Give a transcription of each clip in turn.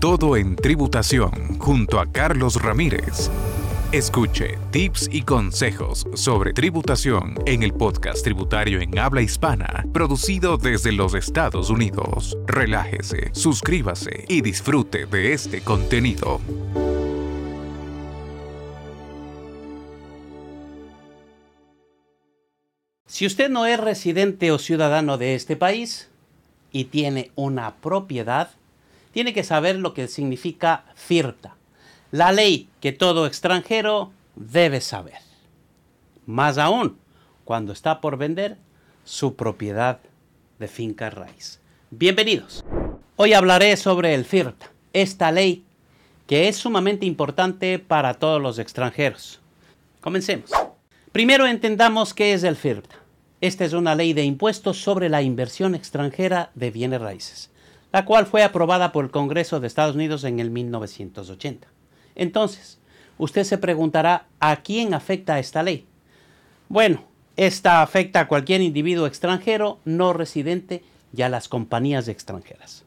todo en tributación junto a Carlos Ramírez. Escuche tips y consejos sobre tributación en el podcast tributario en habla hispana, producido desde los Estados Unidos. Relájese, suscríbase y disfrute de este contenido. Si usted no es residente o ciudadano de este país y tiene una propiedad, tiene que saber lo que significa FIRTA, la ley que todo extranjero debe saber. Más aún, cuando está por vender su propiedad de finca raíz. Bienvenidos. Hoy hablaré sobre el FIRTA, esta ley que es sumamente importante para todos los extranjeros. Comencemos. Primero entendamos qué es el FIRTA. Esta es una ley de impuestos sobre la inversión extranjera de bienes raíces, la cual fue aprobada por el Congreso de Estados Unidos en el 1980. Entonces, usted se preguntará, ¿a quién afecta esta ley? Bueno, esta afecta a cualquier individuo extranjero no residente y a las compañías extranjeras.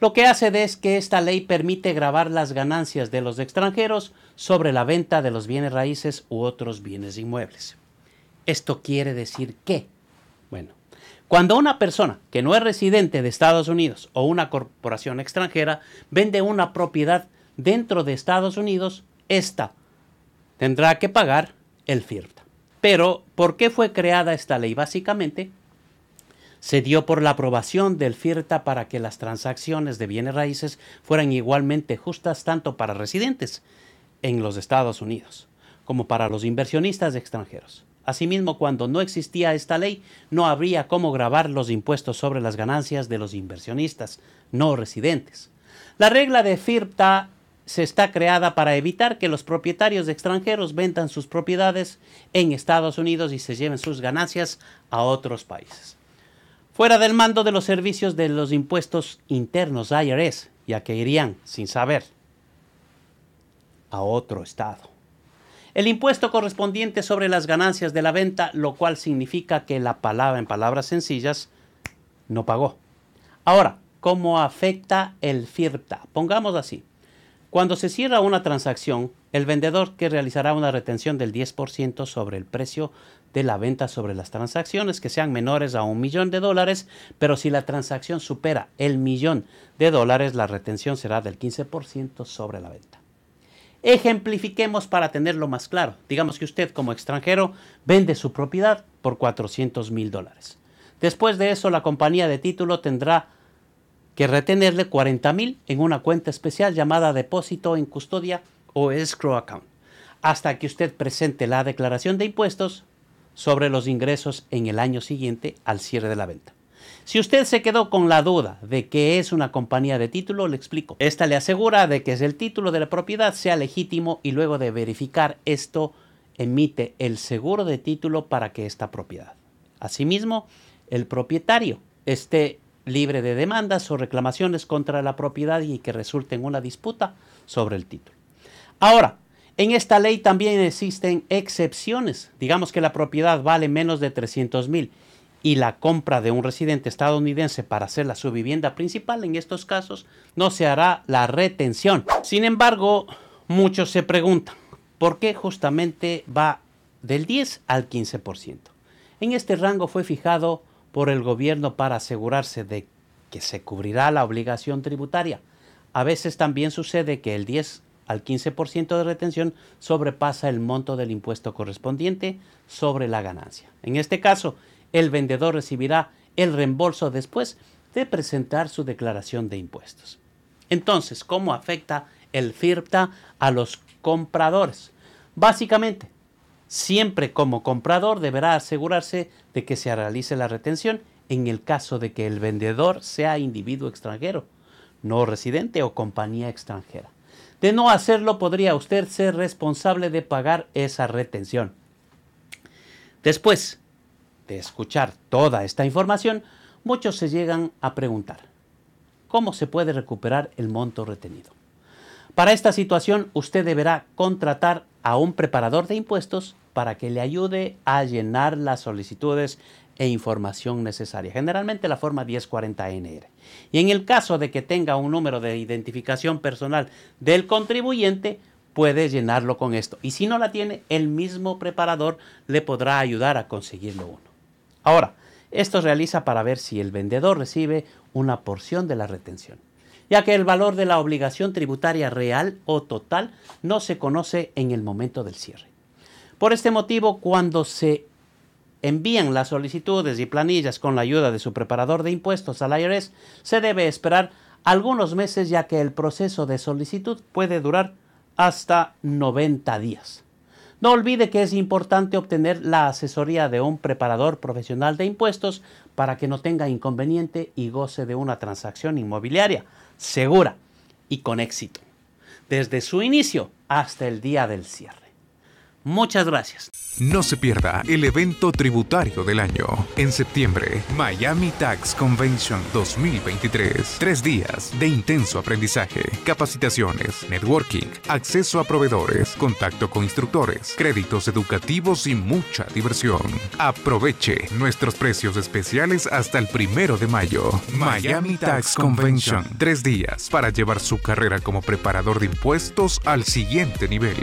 Lo que hace es que esta ley permite grabar las ganancias de los extranjeros sobre la venta de los bienes raíces u otros bienes inmuebles. Esto quiere decir que, cuando una persona que no es residente de Estados Unidos o una corporación extranjera vende una propiedad dentro de Estados Unidos, esta tendrá que pagar el FIRTA. Pero, ¿por qué fue creada esta ley? Básicamente, se dio por la aprobación del FIRTA para que las transacciones de bienes raíces fueran igualmente justas tanto para residentes en los Estados Unidos como para los inversionistas extranjeros. Asimismo, cuando no existía esta ley, no habría cómo grabar los impuestos sobre las ganancias de los inversionistas no residentes. La regla de FIRTA se está creada para evitar que los propietarios extranjeros vendan sus propiedades en Estados Unidos y se lleven sus ganancias a otros países. Fuera del mando de los servicios de los impuestos internos IRS, ya que irían, sin saber, a otro estado el impuesto correspondiente sobre las ganancias de la venta, lo cual significa que la palabra, en palabras sencillas, no pagó. Ahora, ¿cómo afecta el FIRTA? Pongamos así. Cuando se cierra una transacción, el vendedor que realizará una retención del 10% sobre el precio de la venta sobre las transacciones que sean menores a un millón de dólares, pero si la transacción supera el millón de dólares, la retención será del 15% sobre la venta. Ejemplifiquemos para tenerlo más claro. Digamos que usted como extranjero vende su propiedad por 400 mil dólares. Después de eso, la compañía de título tendrá que retenerle 40 mil en una cuenta especial llamada depósito en custodia o escrow account, hasta que usted presente la declaración de impuestos sobre los ingresos en el año siguiente al cierre de la venta. Si usted se quedó con la duda de que es una compañía de título, le explico. Esta le asegura de que el título de la propiedad sea legítimo y luego de verificar esto emite el seguro de título para que esta propiedad. Asimismo, el propietario esté libre de demandas o reclamaciones contra la propiedad y que resulte en una disputa sobre el título. Ahora, en esta ley también existen excepciones. Digamos que la propiedad vale menos de 300 mil y la compra de un residente estadounidense para hacerla su vivienda principal, en estos casos no se hará la retención. Sin embargo, muchos se preguntan, ¿por qué justamente va del 10 al 15%? En este rango fue fijado por el gobierno para asegurarse de que se cubrirá la obligación tributaria. A veces también sucede que el 10 al 15% de retención sobrepasa el monto del impuesto correspondiente sobre la ganancia. En este caso, el vendedor recibirá el reembolso después de presentar su declaración de impuestos. Entonces, ¿cómo afecta el FIRTA a los compradores? Básicamente, siempre como comprador deberá asegurarse de que se realice la retención en el caso de que el vendedor sea individuo extranjero, no residente o compañía extranjera. De no hacerlo, podría usted ser responsable de pagar esa retención. Después, de escuchar toda esta información, muchos se llegan a preguntar, ¿cómo se puede recuperar el monto retenido? Para esta situación, usted deberá contratar a un preparador de impuestos para que le ayude a llenar las solicitudes e información necesaria, generalmente la forma 1040NR. Y en el caso de que tenga un número de identificación personal del contribuyente, puede llenarlo con esto. Y si no la tiene, el mismo preparador le podrá ayudar a conseguirlo uno. Ahora, esto realiza para ver si el vendedor recibe una porción de la retención, ya que el valor de la obligación tributaria real o total no se conoce en el momento del cierre. Por este motivo, cuando se envían las solicitudes y planillas con la ayuda de su preparador de impuestos al IRS, se debe esperar algunos meses ya que el proceso de solicitud puede durar hasta 90 días. No olvide que es importante obtener la asesoría de un preparador profesional de impuestos para que no tenga inconveniente y goce de una transacción inmobiliaria segura y con éxito, desde su inicio hasta el día del cierre. Muchas gracias. No se pierda el evento tributario del año. En septiembre, Miami Tax Convention 2023. Tres días de intenso aprendizaje, capacitaciones, networking, acceso a proveedores, contacto con instructores, créditos educativos y mucha diversión. Aproveche nuestros precios especiales hasta el primero de mayo. Miami Tax Convention. Tres días para llevar su carrera como preparador de impuestos al siguiente nivel.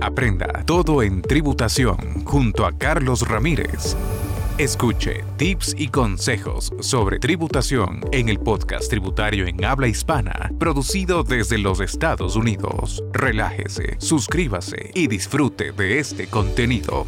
Aprenda todo en tributación junto a Carlos Ramírez. Escuche tips y consejos sobre tributación en el podcast tributario en habla hispana, producido desde los Estados Unidos. Relájese, suscríbase y disfrute de este contenido.